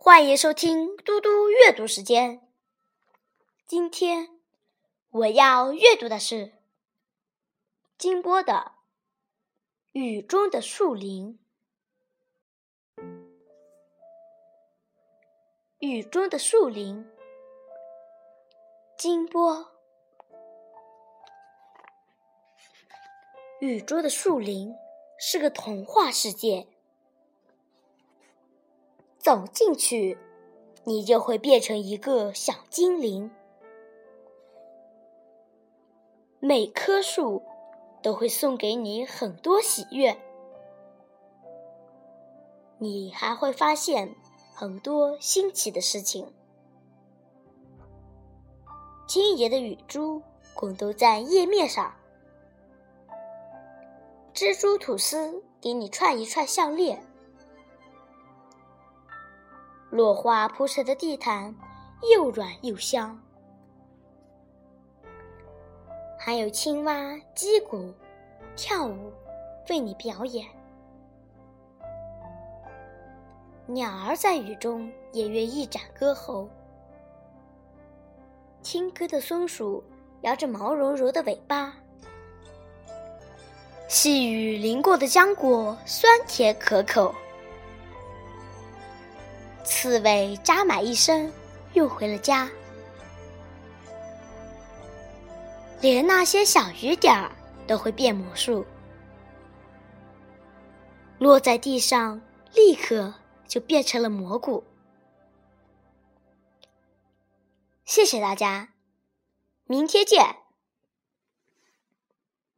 欢迎收听嘟嘟阅读时间。今天我要阅读的是金波的《雨中的树林》。雨中的树林，金波。雨中的树林是个童话世界。走进去，你就会变成一个小精灵。每棵树都会送给你很多喜悦，你还会发现很多新奇的事情。清洁的雨珠滚动在叶面上，蜘蛛吐丝给你串一串项链。落花铺成的地毯又软又香，还有青蛙击鼓、跳舞，为你表演。鸟儿在雨中也愿一展歌喉。听歌的松鼠摇着毛茸茸的尾巴，细雨淋过的浆果酸甜可口。刺猬扎满一身，又回了家。连那些小雨点儿都会变魔术，落在地上，立刻就变成了蘑菇。谢谢大家，明天见。